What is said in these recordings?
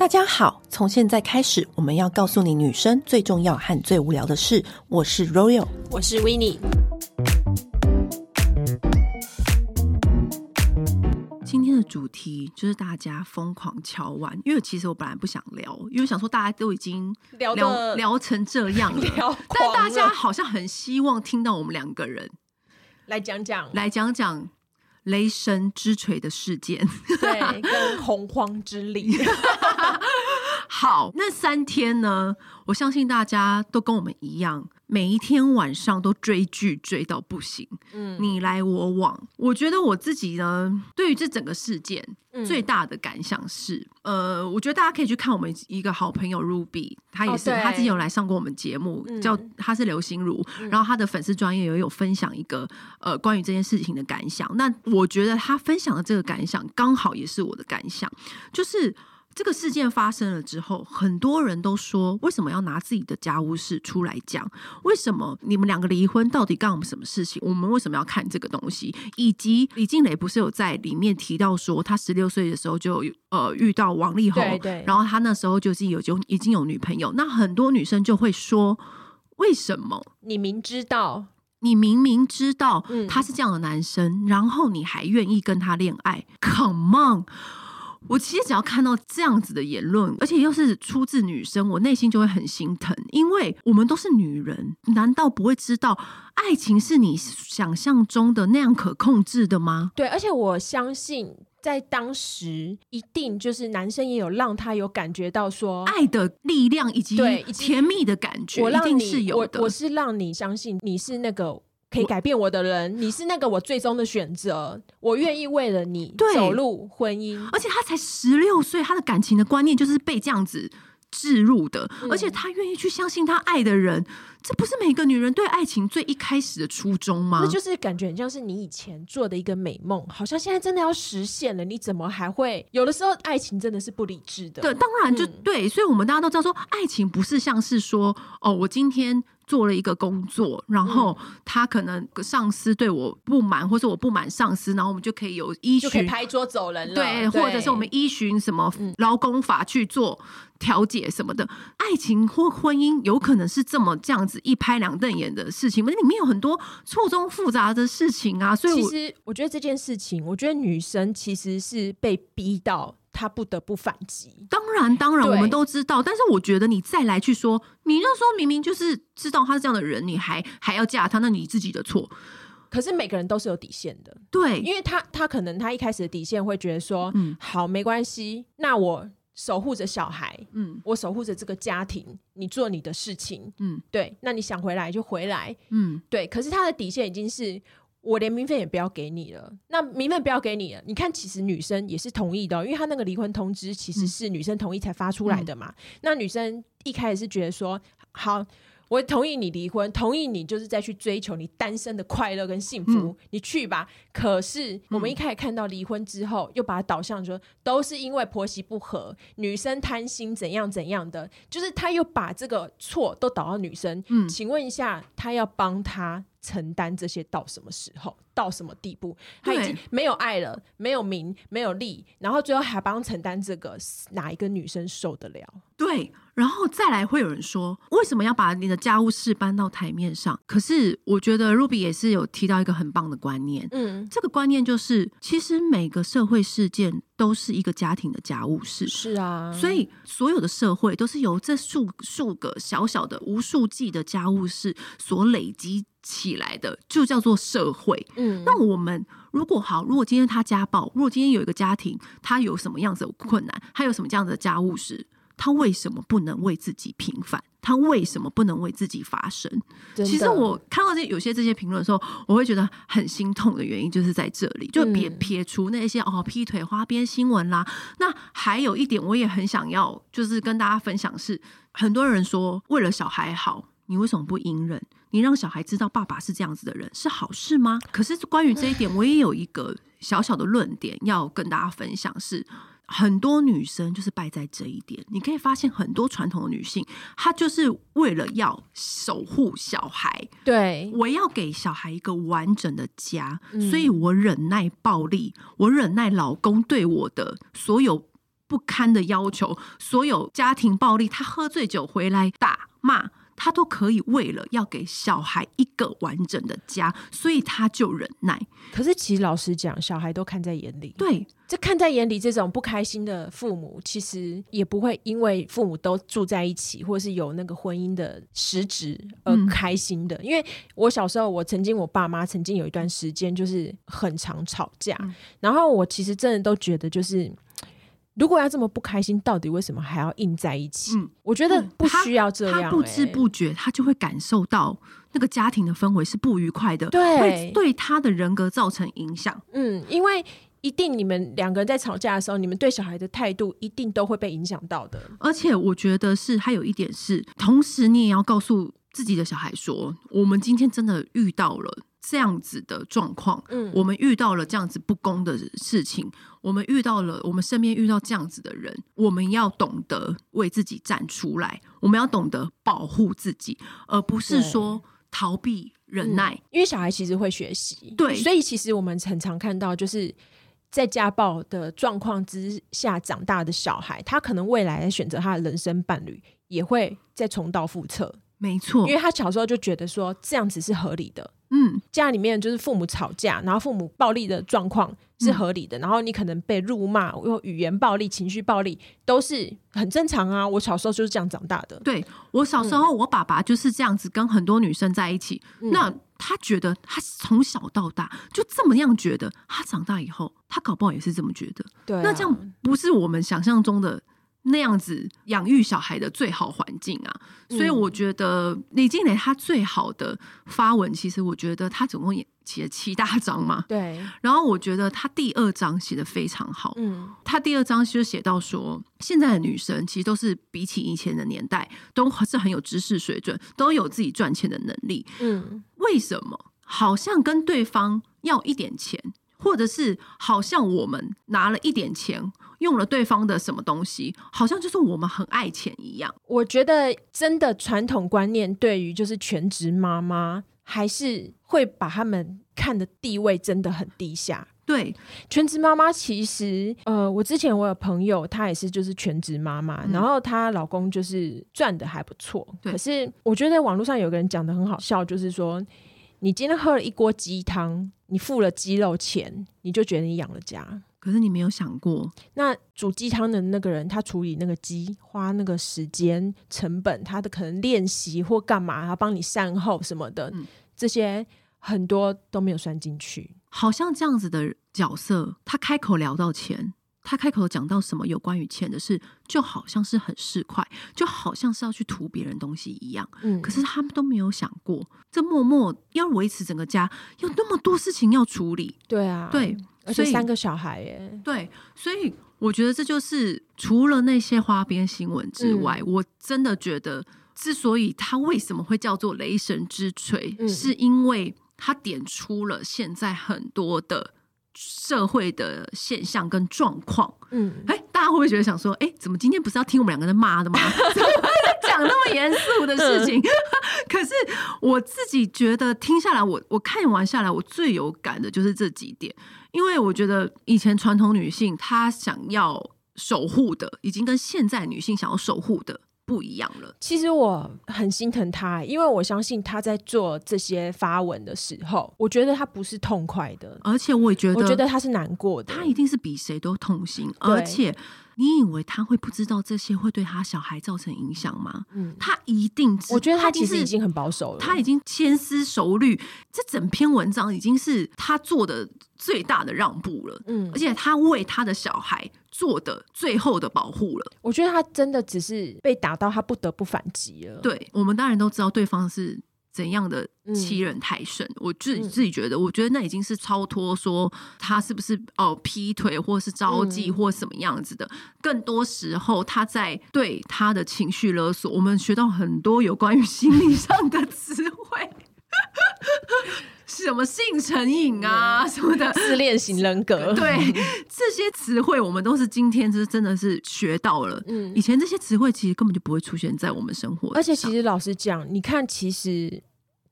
大家好，从现在开始，我们要告诉你女生最重要和最无聊的事。我是 Royal，我是 Winnie。今天的主题就是大家疯狂敲碗，因为其实我本来不想聊，因为想说大家都已经聊聊，聊成这样了，但大家好像很希望听到我们两个人来讲讲，来讲讲。雷神之锤的事件，对，跟洪荒之力。好，那三天呢？我相信大家都跟我们一样，每一天晚上都追剧追到不行，嗯，你来我往。我觉得我自己呢，对于这整个事件最大的感想是，嗯、呃，我觉得大家可以去看我们一个好朋友 Ruby，他也是，哦、他之前有来上过我们节目，嗯、叫他是刘心如，嗯、然后他的粉丝专业也有分享一个呃关于这件事情的感想。那我觉得他分享的这个感想，刚好也是我的感想，就是。这个事件发生了之后，很多人都说：为什么要拿自己的家务事出来讲？为什么你们两个离婚到底干我们什么事情？我们为什么要看这个东西？以及李静蕾不是有在里面提到说，他十六岁的时候就呃遇到王力宏，对对，然后他那时候就是有就已经有女朋友。那很多女生就会说：为什么你明知道，你明明知道他是这样的男生，嗯、然后你还愿意跟他恋爱？Come on！我其实只要看到这样子的言论，而且又是出自女生，我内心就会很心疼，因为我们都是女人，难道不会知道爱情是你想象中的那样可控制的吗？对，而且我相信在当时，一定就是男生也有让他有感觉到说爱的力量以及甜蜜的感觉，我一定是有的。我，我是让你相信你是那个。可以改变我的人，你是那个我最终的选择，我愿意为了你走入婚姻。而且他才十六岁，他的感情的观念就是被这样子置入的，嗯、而且他愿意去相信他爱的人，这不是每个女人对爱情最一开始的初衷吗？那就是感觉很像是你以前做的一个美梦，好像现在真的要实现了，你怎么还会？有的时候爱情真的是不理智的。对，当然就、嗯、对，所以我们大家都知道说，爱情不是像是说，哦，我今天。做了一个工作，然后他可能上司对我不满，或者我不满上司，然后我们就可以有依循拍桌走人了，对，对或者是我们依循什么劳工法去做调解什么的。嗯、爱情或婚姻有可能是这么这样子一拍两瞪眼的事情吗？里面有很多错综复杂的事情啊。所以，其实我觉得这件事情，我觉得女生其实是被逼到。他不得不反击。当然，当然，我们都知道。但是，我觉得你再来去说，你那时候明明就是知道他是这样的人，你还还要嫁他，那你自己的错。可是每个人都是有底线的，对，因为他他可能他一开始的底线会觉得说，嗯，好，没关系，那我守护着小孩，嗯，我守护着这个家庭，你做你的事情，嗯，对，那你想回来就回来，嗯，对。可是他的底线已经是。我连名分也不要给你了，那名分不要给你了。你看，其实女生也是同意的，因为她那个离婚通知其实是女生同意才发出来的嘛。嗯、那女生一开始是觉得说，好。我同意你离婚，同意你就是再去追求你单身的快乐跟幸福，嗯、你去吧。可是我们一开始看到离婚之后，嗯、又把它导向说都是因为婆媳不和，女生贪心怎样怎样的，就是他又把这个错都导到女生。嗯，请问一下，他要帮他承担这些到什么时候？到什么地步？他已经没有爱了，没有名，没有利，然后最后还帮承担这个，哪一个女生受得了？对。然后再来会有人说，为什么要把你的家务事搬到台面上？可是我觉得 Ruby 也是有提到一个很棒的观念，嗯，这个观念就是，其实每个社会事件都是一个家庭的家务事，是啊，所以所有的社会都是由这数数个小小的无数计的家务事所累积起来的，就叫做社会。嗯，那我们如果好，如果今天他家暴，如果今天有一个家庭，他有什么样子的困难，他有什么这样子的家务事？他为什么不能为自己平反？他为什么不能为自己发声？其实我看到这有些这些评论的时候，我会觉得很心痛的原因就是在这里，就撇撇除那些哦劈腿花边新闻啦。那还有一点，我也很想要就是跟大家分享是，很多人说为了小孩好，你为什么不隐忍？你让小孩知道爸爸是这样子的人是好事吗？可是关于这一点，我也有一个小小的论点要跟大家分享是。很多女生就是败在这一点，你可以发现很多传统的女性，她就是为了要守护小孩，对，我要给小孩一个完整的家，嗯、所以我忍耐暴力，我忍耐老公对我的所有不堪的要求，所有家庭暴力，他喝醉酒回来打骂。他都可以为了要给小孩一个完整的家，所以他就忍耐。可是其实老实讲，小孩都看在眼里。对，这看在眼里，这种不开心的父母，其实也不会因为父母都住在一起，或是有那个婚姻的实质而开心的。嗯、因为我小时候，我曾经我爸妈曾经有一段时间就是很常吵架，嗯、然后我其实真的都觉得就是。如果要这么不开心，到底为什么还要硬在一起？嗯，我觉得不需要这样、欸。他不知不觉，他就会感受到那个家庭的氛围是不愉快的，对，会对他的人格造成影响。嗯，因为一定你们两个人在吵架的时候，你们对小孩的态度一定都会被影响到的。而且我觉得是还有一点是，同时你也要告诉自己的小孩说，我们今天真的遇到了。这样子的状况，嗯，我们遇到了这样子不公的事情，我们遇到了我们身边遇到这样子的人，我们要懂得为自己站出来，我们要懂得保护自己，而不是说逃避忍耐。嗯，因为小孩其实会学习，对，所以其实我们很常看到，就是在家暴的状况之下长大的小孩，他可能未来选择他的人生伴侣，也会再重蹈覆辙。没错，因为他小时候就觉得说这样子是合理的。嗯，家里面就是父母吵架，然后父母暴力的状况是合理的，嗯、然后你可能被辱骂，用语言暴力、情绪暴力都是很正常啊。我小时候就是这样长大的。对，我小时候，我爸爸就是这样子跟很多女生在一起。嗯、那他觉得他从小到大就这么样觉得，他长大以后他搞不好也是这么觉得。对、啊，那这样不是我们想象中的。那样子养育小孩的最好环境啊，所以我觉得李静蕾她最好的发文，其实我觉得她总共也写了七大章嘛。对。然后我觉得她第二章写的非常好。嗯。她第二章就写到说，现在的女生其实都是比起以前的年代，都是很有知识水准，都有自己赚钱的能力。嗯。为什么？好像跟对方要一点钱，或者是好像我们拿了一点钱。用了对方的什么东西，好像就是我们很爱钱一样。我觉得真的传统观念对于就是全职妈妈，还是会把他们看的地位真的很低下。对，全职妈妈其实，呃，我之前我有朋友，她也是就是全职妈妈，嗯、然后她老公就是赚的还不错。对可是我觉得网络上有个人讲的很好笑，就是说，你今天喝了一锅鸡汤，你付了鸡肉钱，你就觉得你养了家。可是你没有想过，那煮鸡汤的那个人，他处理那个鸡，花那个时间成本，他的可能练习或干嘛，他帮你善后什么的，嗯、这些很多都没有算进去。好像这样子的角色，他开口聊到钱，他开口讲到什么有关于钱的事，就好像是很市侩，就好像是要去图别人东西一样。嗯，可是他们都没有想过，这默默要维持整个家，有那么多事情要处理。对啊，对。而且三个小孩耶，对，所以我觉得这就是除了那些花边新闻之外，嗯、我真的觉得，之所以他为什么会叫做雷神之锤，嗯、是因为他点出了现在很多的社会的现象跟状况。嗯，哎，大家会不会觉得想说，哎，怎么今天不是要听我们两个人骂的吗？讲那么严肃的事情，可是我自己觉得听下来，我我看完下来，我最有感的就是这几点，因为我觉得以前传统女性她想要守护的，已经跟现在女性想要守护的不一样了。其实我很心疼他，因为我相信他在做这些发文的时候，我觉得他不是痛快的，而且我也觉得，我觉得他是难过的，他一定是比谁都痛心，而且。你以为他会不知道这些会对他小孩造成影响吗？嗯，他一定。我觉得他其实已经很保守了，他已经千思熟虑。这整篇文章已经是他做的最大的让步了。嗯，而且他为他的小孩做的最后的保护了。我觉得他真的只是被打到，他不得不反击了。对，我们当然都知道对方是。怎样的欺人太甚？嗯、我自己自己觉得，我觉得那已经是超脱说他是不是哦劈腿，或是招妓，或什么样子的。嗯、更多时候，他在对他的情绪勒索。我们学到很多有关于心理上的词汇，什么性成瘾啊什么的，自恋型人格。对这些词汇，我们都是今天是真的是学到了。嗯，以前这些词汇其实根本就不会出现在我们生活。而且，其实老实讲，你看，其实。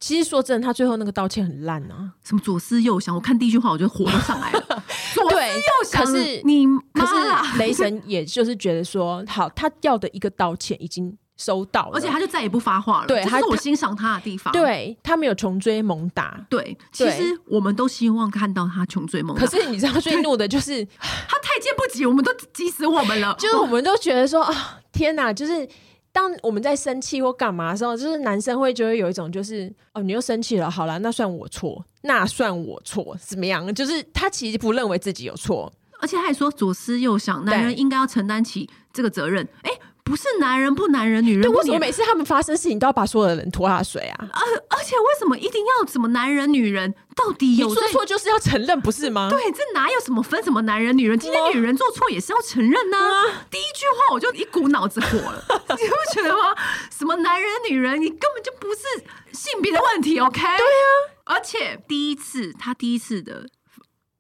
其实说真的，他最后那个道歉很烂啊，什么左思右想，我看第一句话我就火都上来了。左思右想，可是你，可是雷神也就是觉得说，好，他要的一个道歉已经收到，而且他就再也不发话了。对，这是我欣赏他的地方。对，他没有穷追猛打。对，其实我们都希望看到他穷追猛打。可是你知道最怒的就是 他太监不急，我们都急死我们了。就是我们都觉得说啊，天哪，就是。当我们在生气或干嘛的时候，就是男生会就会有一种就是哦，你又生气了，好了，那算我错，那算我错，怎么样？就是他其实不认为自己有错，而且他还说左思右想，男人应该要承担起这个责任。哎。不是男人不男人，女人不女人。对，为什么每次他们发生事情都要把所有的人拖下水啊？而而且为什么一定要什么男人女人？到底有做错就是要承认，不是吗？对，这哪有什么分什么男人女人？今天女人做错也是要承认呢、啊。第一句话我就一股脑子火了，你不觉得吗？什么男人女人，你根本就不是性别的问题，OK？对啊，而且第一次他第一次的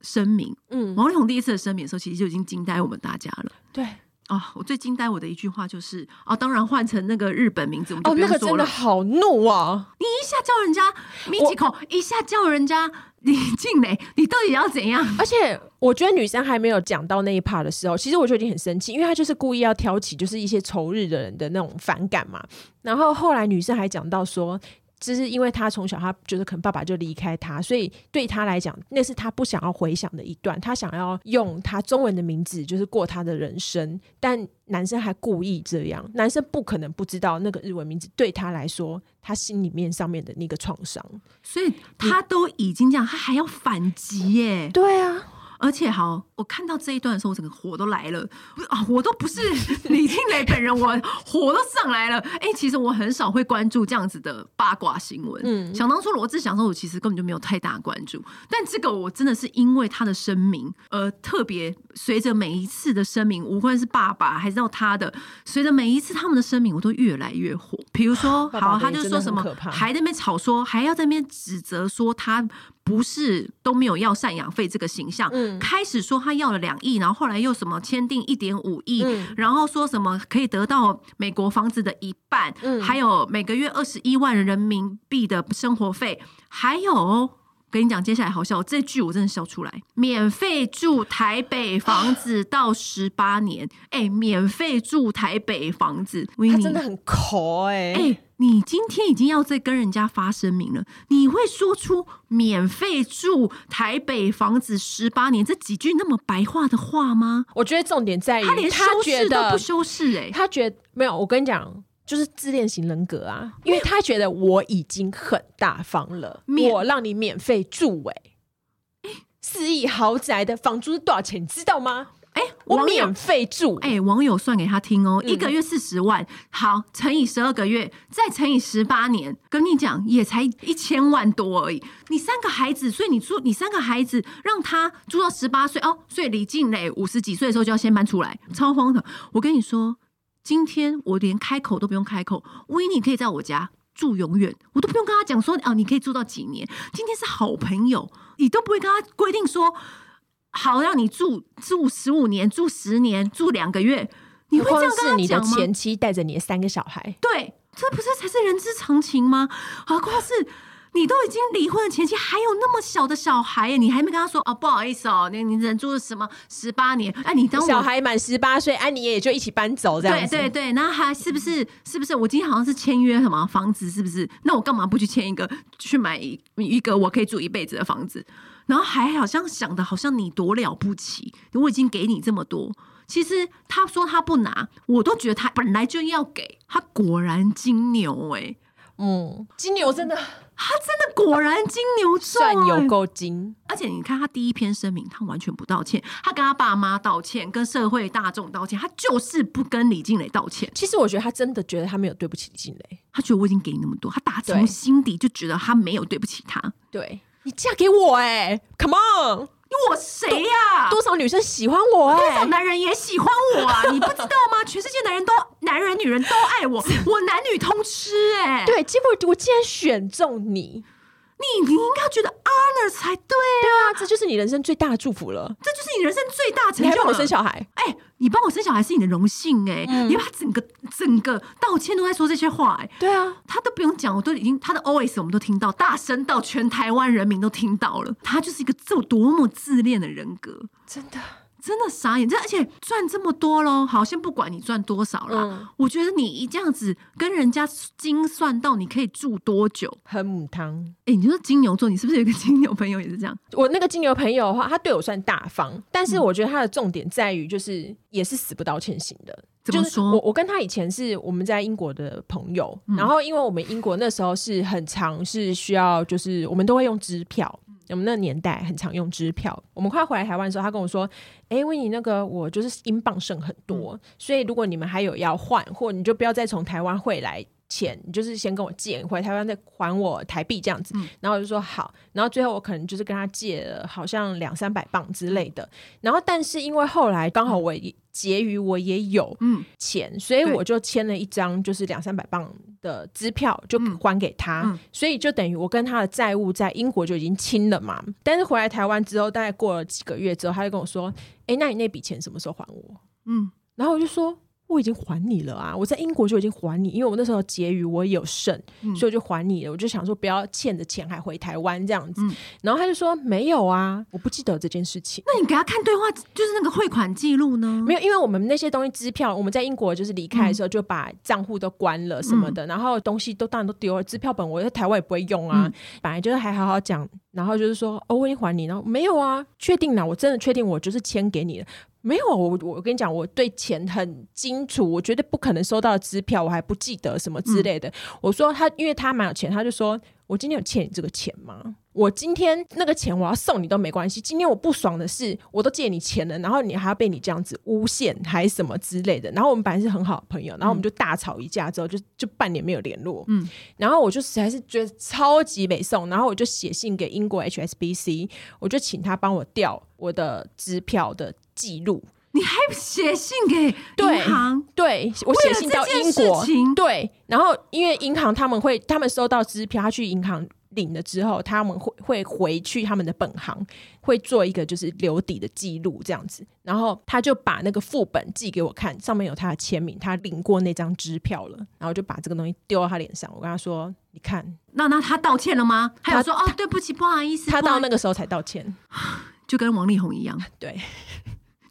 声明，嗯，王力宏第一次的声明的时候，其实就已经惊呆我们大家了。对。哦，我最惊呆我的一句话就是，哦，当然换成那个日本名字，我们就不用说了。哦，那个真的好怒啊！你一下叫人家 Michiko，一下叫人家李 静蕾，你到底要怎样？而且我觉得女生还没有讲到那一 part 的时候，其实我就已经很生气，因为她就是故意要挑起就是一些仇日的人的那种反感嘛。然后后来女生还讲到说。就是因为他从小，他觉得可能爸爸就离开他，所以对他来讲，那是他不想要回想的一段。他想要用他中文的名字，就是过他的人生。但男生还故意这样，男生不可能不知道那个日文名字对他来说，他心里面上面的那个创伤。所以他都已经这样，他还要反击耶？对啊。而且好，我看到这一段的时候，我整个火都来了啊！我都不是李静蕾本人，我火都上来了。哎、欸，其实我很少会关注这样子的八卦新闻。嗯，想当初罗志祥的时候，我其实根本就没有太大关注。但这个我真的是因为他的声明，呃，特别随着每一次的声明，无论是爸爸还是到他的，随着每一次他们的声明，我都越来越火。比如说，好，他就说什么，还在那边吵说，还要在那边指责说他。不是都没有要赡养费这个形象，嗯，开始说他要了两亿，然后后来又什么签订一点五亿，然后说什么可以得到美国房子的一半，嗯，还有每个月二十一万人民币的生活费，还有跟你讲，接下来好笑，这句我真的笑出来，免费住台北房子到十八年，哎、欸，免费住台北房子，他真的很抠哎、欸。欸你今天已经要再跟人家发声明了，你会说出免费住台北房子十八年这几句那么白话的话吗？我觉得重点在于他连修饰都不修饰哎、欸，他觉得没有。我跟你讲，就是自恋型人格啊，因为他觉得我已经很大方了，我让你免费住哎、欸，四亿豪宅的房租是多少钱？你知道吗？哎、欸，我免费住。哎、欸，网友算给他听哦，嗯、一个月四十万，好，乘以十二个月，再乘以十八年，跟你讲也才一千万多而已。你三个孩子，所以你住你三个孩子，让他住到十八岁哦。所以李静蕾五十几岁的时候就要先搬出来，超荒唐。我跟你说，今天我连开口都不用开口，威尼可以在我家住永远，我都不用跟他讲说哦，你可以住到几年。今天是好朋友，你都不会跟他规定说。好，让你住住十五年，住十年，住两个月，你会这样跟他讲吗？你的前妻带着你的三个小孩，对，这不是才是人之常情吗？何况是你都已经离婚的前妻，还有那么小的小孩，你还没跟他说哦，不好意思哦，你你忍住了什么十八年？哎，你当小孩满十八岁，哎，你也就一起搬走这样子。对对对，那还是不是是不是？我今天好像是签约什么房子，是不是？那我干嘛不去签一个，去买一一个我可以住一辈子的房子？然后还好像想的好像你多了不起，我已经给你这么多。其实他说他不拿，我都觉得他本来就要给。他果然金牛哎、欸，嗯，金牛真的，他真的果然金牛座、欸，算有够金。而且你看他第一篇声明，他完全不道歉，他跟他爸妈道歉，跟社会大众道歉，他就是不跟李静蕾道歉。其实我觉得他真的觉得他没有对不起李静蕾，他觉得我已经给你那么多，他打从心底就觉得他没有对不起他。对。你嫁给我哎、欸，Come on！我谁呀、啊？多少女生喜欢我哎、欸，多少男人也喜欢我啊！你不知道吗？全世界男人都男人女人都爱我，我男女通吃哎、欸。对，结果我竟然选中你，你你应该觉得 honor 才对啊！对啊，这就是你人生最大的祝福了，这就是你人生最大成就。你还帮我生小孩？哎、欸，你帮我生小孩是你的荣幸哎、欸嗯！你把整个整个道歉都在说这些话哎、欸！对啊，他都不用讲，我都已经他的 always 我们都听到，大声到全台湾人民都听到了。他就是一个这多么自恋的人格，真的。真的傻眼，这而且赚这么多喽，好，先不管你赚多少啦、嗯，我觉得你一这样子跟人家精算到你可以住多久，很母汤。哎、欸，你说金牛座，你是不是有个金牛朋友也是这样？我那个金牛朋友的话，他对我算大方，但是我觉得他的重点在于，就是也是死不道歉型的。怎么说？就是、我我跟他以前是我们在英国的朋友、嗯，然后因为我们英国那时候是很长是需要，就是我们都会用支票。我们那个年代很常用支票。我们快回来台湾的时候，他跟我说：“哎，维尼，那个我就是英镑剩很多、嗯，所以如果你们还有要换，或你就不要再从台湾汇来钱，你就是先跟我借，回台湾再还我台币这样子。嗯”然后我就说好。然后最后我可能就是跟他借了好像两三百磅之类的。然后但是因为后来刚好我结余我也有钱、嗯，所以我就签了一张就是两三百磅的支票，就还给他，嗯嗯、所以就等于我跟他的债务在英国就已经清了嘛。但是回来台湾之后，大概过了几个月之后，他就跟我说：“哎、欸，那你那笔钱什么时候还我？”嗯，然后我就说。我已经还你了啊！我在英国就已经还你，因为我那时候结余我也有剩，嗯，所以我就还你了。我就想说不要欠着钱还回台湾这样子，嗯。然后他就说没有啊，我不记得这件事情。那你给他看对话，就是那个汇款记录呢？没有，因为我们那些东西支票，我们在英国就是离开的时候就把账户都关了什么的，嗯，然后东西都当然都丢了。支票本我在台湾也不会用啊，嗯，本来就是还好好讲，然后就是说哦，我已经还你，然后没有啊，确定了，我真的确定我就是签给你了。没有，我我跟你讲，我对钱很清楚，我绝对不可能收到支票，我还不记得什么之类的。嗯、我说他，因为他蛮有钱，他就说我今天有欠你这个钱吗？我今天那个钱我要送你都没关系。今天我不爽的是，我都借你钱了，然后你还要被你这样子诬陷，还是什么之类的。然后我们本来是很好的朋友，然后我们就大吵一架，之后就就半年没有联络。嗯，然后我就实在是觉得超级没送，然后我就写信给英国 HSBC，我就请他帮我调我的支票的记录。你还写信给银行？对，对我写信到英国。对，然后因为银行他们会，他们收到支票，他去银行领了之后，他们会会回去他们的本行，会做一个就是留底的记录这样子。然后他就把那个副本寄给我看，上面有他的签名，他领过那张支票了。然后就把这个东西丢到他脸上，我跟他说：“你看，那那他道歉了吗？”他有说：“哦，对不起，不好意思。”他到那个时候才道歉，就跟王力宏一样。对。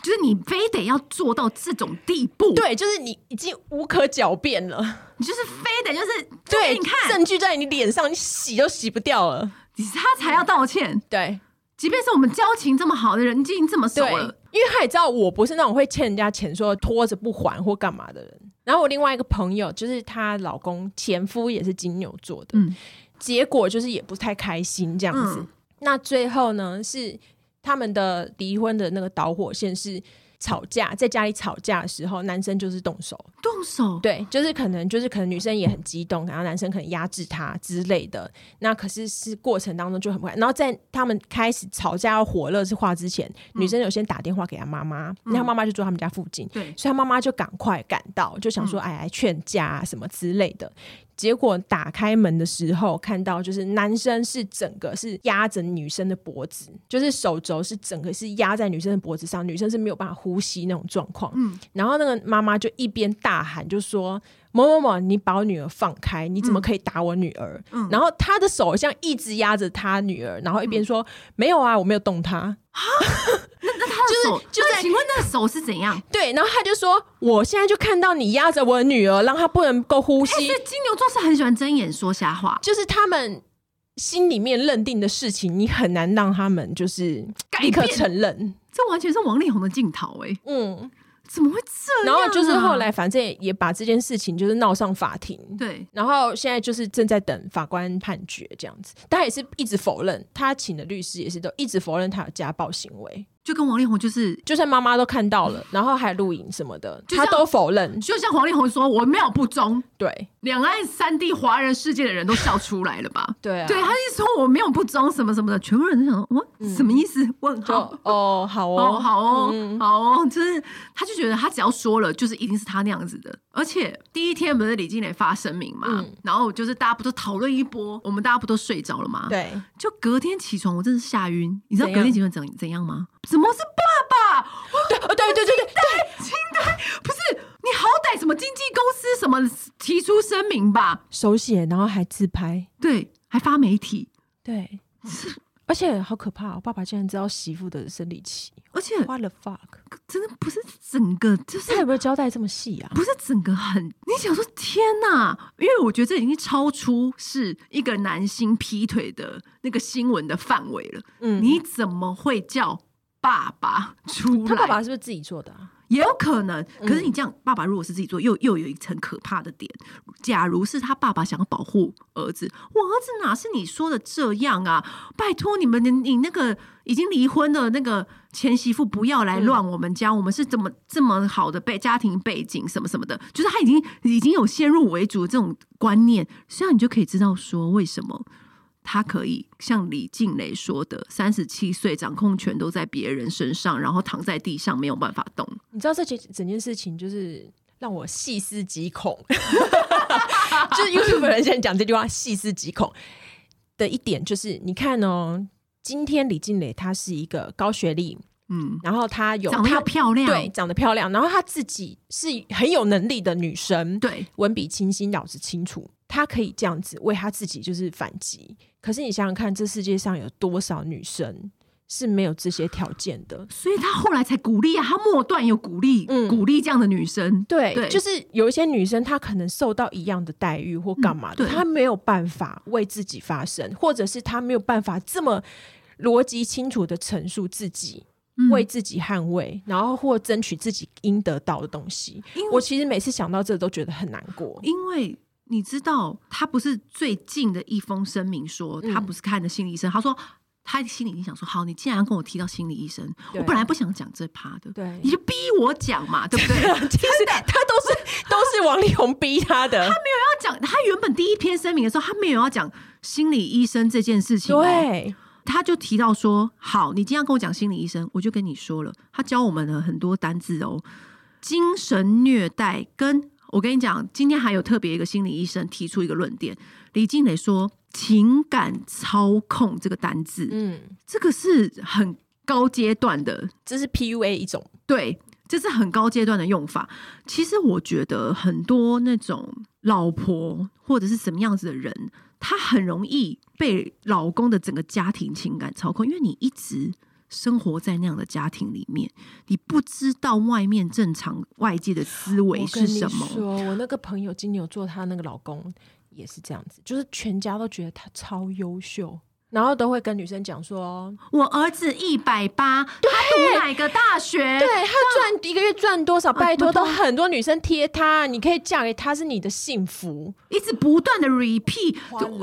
就是你非得要做到这种地步，对，就是你已经无可狡辩了，你就是非得就是对，你看证据在你脸上，你洗都洗不掉了，他才要道歉。对，即便是我们交情这么好的人，已经这么熟了，因为他也知道我不是那种会欠人家钱说拖着不还或干嘛的人。然后我另外一个朋友，就是她老公前夫也是金牛座的，嗯，结果就是也不太开心这样子。嗯，那最后呢是。他们的离婚的那个导火线是吵架，在家里吵架的时候，男生就是动手，动手，对，就是可能就是可能女生也很激动，然后男生可能压制她之类的。那可是是过程当中就很不快。然后在他们开始吵架要火热之话之前，嗯，女生有先打电话给她妈妈，那他妈妈就住他们家附近，对，所以她妈妈就赶快赶到，就想说哎来劝架啊什么之类的。结果打开门的时候，看到就是男生是整个是压着女生的脖子，就是手肘是整个是压在女生的脖子上，女生是没有办法呼吸那种状况。嗯，然后那个妈妈就一边大喊，就说。某某某，你把我女儿放开！你怎么可以打我女儿？嗯、然后他的手像一直压着他女儿，然后一边说、嗯：“没有啊，我没有动她。”啊，那那他的手 就是，请问那个手是怎样？对，然后他就说：“我现在就看到你压着我的女儿，让她不能够呼吸。欸”金牛座是很喜欢睁眼说瞎话，就是他们心里面认定的事情，你很难让他们就是立刻承认。这完全是王力宏的镜头哎、欸，嗯。怎么会这样、啊？然后就是后来，反正也把这件事情就是闹上法庭。对，然后现在就是正在等法官判决这样子，他也是一直否认，他请的律师也是都一直否认他有家暴行为。就跟王力宏就是，就算妈妈都看到了，然后还录影什么的，他都否认。就像王力宏说：“我没有不忠。”对，两岸三地华人世界的人都笑出来了吧？对啊，对他一说我没有不忠什么什么的，全部人都想说：“我、嗯、什么意思？”问号哦，好哦，好哦，嗯、好哦，就是他就觉得他只要说了，就是一定是他那样子的。而且第一天不是李金磊发声明嘛，嗯、然后就是大家不都讨论一波，我们大家不都睡着了吗？对，就隔天起床，我真的是吓晕。你知道隔天起床怎怎样吗？怎么是爸爸？对，对对对对对，清代不是你好歹什么经纪公司什么提出声明吧，手写，然后还自拍，对，还发媒体，对。而且好可怕，爸爸竟然知道媳妇的生理期，而且 What the fuck，真的不是整个，就是他有没有交代这么细啊？不是整个很，你想说天哪？因为我觉得这已经超出是一个男星劈腿的那个新闻的范围了。嗯，你怎么会叫爸爸出来？他爸爸是不是自己做的啊？也有可能，可是你这样，爸爸如果是自己做，又又有一层可怕的点。假如是他爸爸想要保护儿子，我儿子哪是你说的这样啊？拜托你们，你你那个已经离婚的那个前媳妇不要来乱我们家，嗯、我们是怎么这么好的背家庭背景什么什么的，就是他已经已经有先入为主的这种观念，这样你就可以知道说为什么。他可以像李静蕾说的，三十七岁掌控权都在别人身上，然后躺在地上没有办法动。你知道这件整件事情就是让我细思极恐，就是 YouTube 人现在讲这句话细思极恐的一点就是，你看哦，今天李静蕾她是一个高学历，嗯，然后她有长得漂亮，对，长得漂亮，然后她自己是很有能力的女生，对，文笔清新，脑子清楚，她可以这样子为她自己就是反击。可是你想想看，这世界上有多少女生是没有这些条件的？所以他后来才鼓励啊，他末段有鼓励，嗯，鼓励这样的女生。对，对就是有一些女生，她可能受到一样的待遇或干嘛的，嗯、她没有办法为自己发声，或者是她没有办法这么逻辑清楚的陈述自己，嗯、为自己捍卫，然后或争取自己应得到的东西。我其实每次想到这都觉得很难过，因为。你知道他不是最近的一封声明说他不是看的心理医生，嗯、他说他心里已经想说好，你既然要跟我提到心理医生，我本来不想讲这趴的，对，你就逼我讲嘛，对不对？其实他都是 都是王力宏逼他的，他没有要讲，他原本第一篇声明的时候，他没有要讲心理医生这件事情，对，他就提到说好，你今天要跟我讲心理医生，我就跟你说了，他教我们了很多单字哦，精神虐待跟。我跟你讲，今天还有特别一个心理医生提出一个论点，李靓蕾说“情感操控”这个单字，嗯，这个是很高阶段的，这是 PUA 一种，对，这是很高阶段的用法。其实我觉得很多那种老婆或者是什么样子的人，她很容易被老公的整个家庭情感操控，因为你一直。生活在那样的家庭里面，你不知道外面正常外界的思维是什么。我说，我那个朋友金牛座，她那个老公也是这样子，就是全家都觉得他超优秀。然后都会跟女生讲说：“我儿子一百八，他读哪个大学？对，他赚一个月赚多少？拜托，都很多女生贴他，你可以嫁给他是你的幸福。”一直不断的 repeat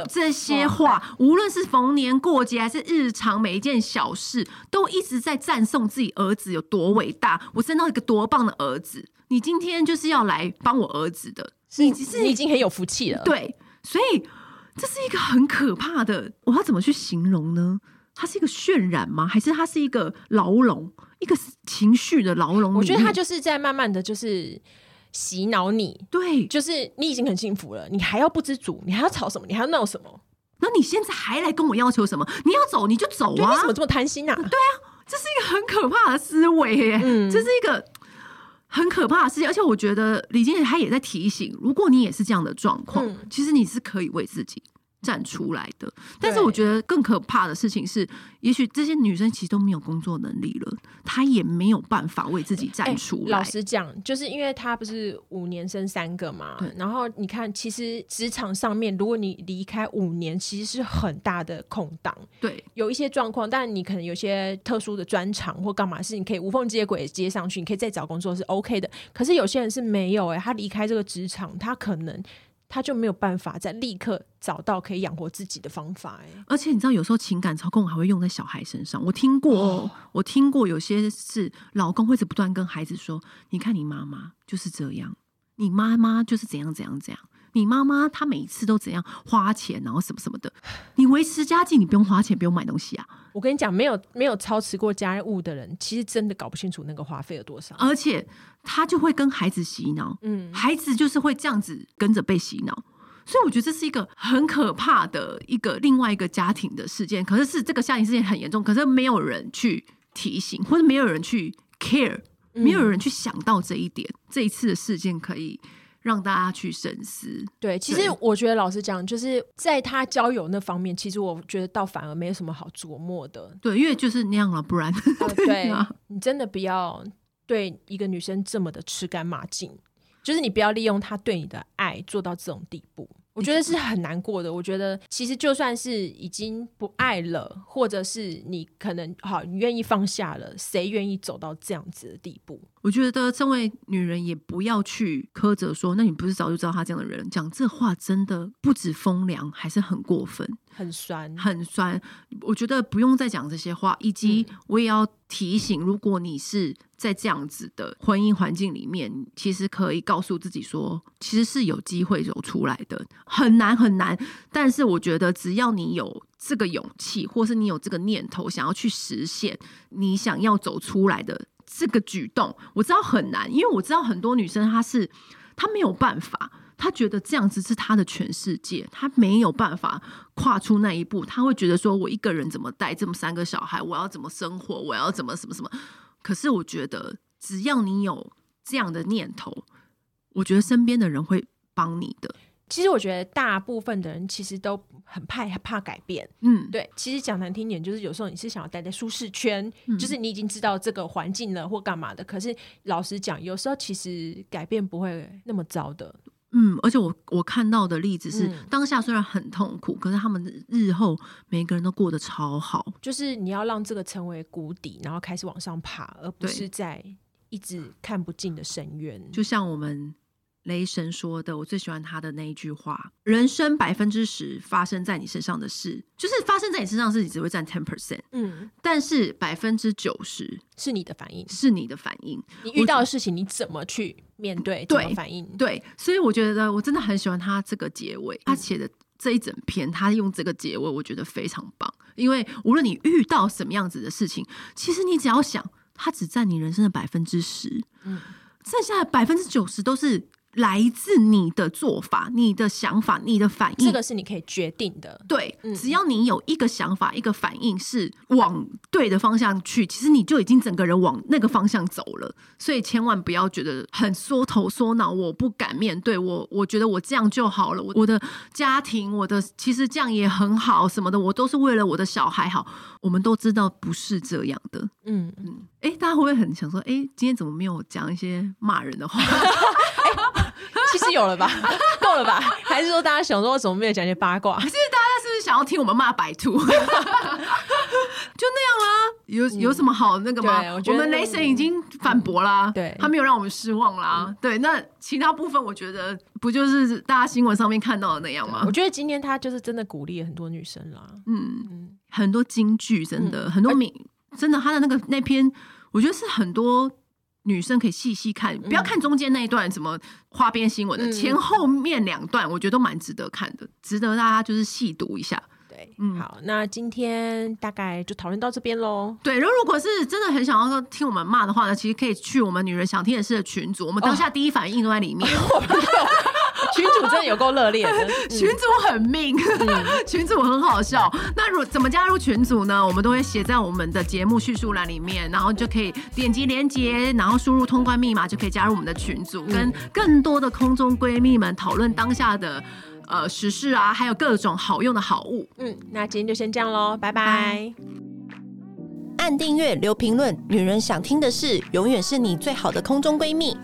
这些话，无论是逢年过节还是日常每一件小事，都一直在赞颂自己儿子有多伟大。我生到一个多棒的儿子，你今天就是要来帮我儿子的，你是你已经很有福气了。对，所以。这是一个很可怕的，我要怎么去形容呢？它是一个渲染吗？还是它是一个牢笼，一个情绪的牢笼？我觉得它就是在慢慢的就是洗脑你，对，就是你已经很幸福了，你还要不知足，你还要吵什么？你还要闹什么？那你现在还来跟我要求什么？你要走你就走啊！你怎么这么贪心啊？对啊，这是一个很可怕的思维耶，嗯，这是一个。很可怕的事情，而且我觉得李金姐她也在提醒，如果你也是这样的状况，嗯、其实你是可以为自己站出来的，但是我觉得更可怕的事情是，也许这些女生其实都没有工作能力了，她也没有办法为自己站出来。欸、老实讲，就是因为她不是五年生三个嘛，然后你看，其实职场上面，如果你离开五年，其实是很大的空档。对，有一些状况，但你可能有些特殊的专长或干嘛，是你可以无缝接轨接上去，你可以再找工作是 OK 的。可是有些人是没有哎、欸，他离开这个职场，他可能。他就没有办法再立刻找到可以养活自己的方法哎，而且你知道，有时候情感操控还会用在小孩身上。我听过，哦、我听过有些是老公会一直不断跟孩子说：“你看你妈妈就是这样，你妈妈就是怎样怎样怎样。”你妈妈她每一次都怎样花钱，然后什么什么的。你维持家境，你不用花钱，不用买东西啊。我跟你讲，没有没有操持过家务的人，其实真的搞不清楚那个花费有多少。而且他就会跟孩子洗脑，嗯，孩子就是会这样子跟着被洗脑。所以我觉得这是一个很可怕的一个另外一个家庭的事件。可是是这个家庭事件很严重，可是没有人去提醒，或者没有人去 care。没有人去想到这一点，嗯、这一次的事件可以让大家去深思。对，其实我觉得老实讲，就是在他交友那方面，其实我觉得倒反而没有什么好琢磨的。对，因为就是那样了，不然、呃、对你真的不要对一个女生这么的吃干抹净，就是你不要利用她对你的爱做到这种地步。我觉得是很难过的。我觉得其实就算是已经不爱了，或者是你可能好，你愿意放下了，谁愿意走到这样子的地步？我觉得身为女人也不要去苛责说，那你不是早就知道他这样的人，讲这话真的不止风凉，还是很过分。很酸，很酸。我觉得不用再讲这些话，以及我也要提醒，如果你是在这样子的婚姻环境里面，其实可以告诉自己说，其实是有机会走出来的，很难很难。但是我觉得，只要你有这个勇气，或是你有这个念头，想要去实现你想要走出来的这个举动，我知道很难，因为我知道很多女生她是她没有办法。他觉得这样子是他的全世界，他没有办法跨出那一步。他会觉得说：“我一个人怎么带这么三个小孩？我要怎么生活？我要怎么什么什么？”可是我觉得，只要你有这样的念头，我觉得身边的人会帮你的。其实我觉得大部分的人其实都很怕怕改变。嗯，对。其实讲难听点，就是有时候你是想要待在舒适圈，嗯、就是你已经知道这个环境了或干嘛的。可是老实讲，有时候其实改变不会那么糟的。嗯，而且我我看到的例子是，嗯、当下虽然很痛苦，可是他们日后每个人都过得超好。就是你要让这个成为谷底，然后开始往上爬，而不是在一直看不尽的深渊。就像我们。雷神说的，我最喜欢他的那一句话：“人生百分之十发生在你身上的事，就是发生在你身上的事，你只会占 ten percent。嗯，但是百分之九十是你的反应，是你的反应。你遇到的事情，你怎么去面对？对，怎么反应？对，所以我觉得我真的很喜欢他这个结尾，他写的这一整篇，他用这个结尾，我觉得非常棒。因为无论你遇到什么样子的事情，其实你只要想，他只占你人生的百分之十，嗯，剩下的百分之九十都是。来自你的做法、你的想法、你的反应，这个是你可以决定的。对，嗯、只要你有一个想法、一个反应是往对的方向去，其实你就已经整个人往那个方向走了。所以千万不要觉得很缩头缩脑，我不敢面对。我我觉得我这样就好了，我我的家庭，我的其实这样也很好，什么的，我都是为了我的小孩好。我们都知道不是这样的。嗯嗯。哎、欸，大家会不会很想说，哎、欸，今天怎么没有讲一些骂人的话？其实有了吧，够了吧？还是说大家想说，我怎么没有讲一些八卦？其实大家是不是想要听我们骂白兔？就那样啦，有有什么好那个吗？嗯、我，我们雷神已经反驳啦，对，他没有让我们失望啦。嗯、对，那其他部分我觉得不就是大家新闻上面看到的那样吗？我觉得今天他就是真的鼓励很多女生啦。嗯，嗯很多金句真的，嗯、很多名，真的他的那个那篇，我觉得是很多。女生可以细细看，不要看中间那一段什么花边新闻的，嗯、前后面两段我觉得都蛮值得看的，值得大家就是细读一下。对，嗯，好，那今天大概就讨论到这边喽。对，然后如果是真的很想要听我们骂的话呢，其实可以去我们女人想听的事的群组，我们当下第一反应都在里面。哦群主真的有够热烈的，群主很命，嗯、群主很好笑。那如怎么加入群组呢？我们都会写在我们的节目叙述栏里面，然后就可以点击连接，然后输入通关密码就可以加入我们的群组，嗯、跟更多的空中闺蜜们讨论当下的呃，时事啊，还有各种好用的好物。嗯，那今天就先这样喽，拜拜。按订阅，留评论，女人想听的事，永远是你最好的空中闺蜜。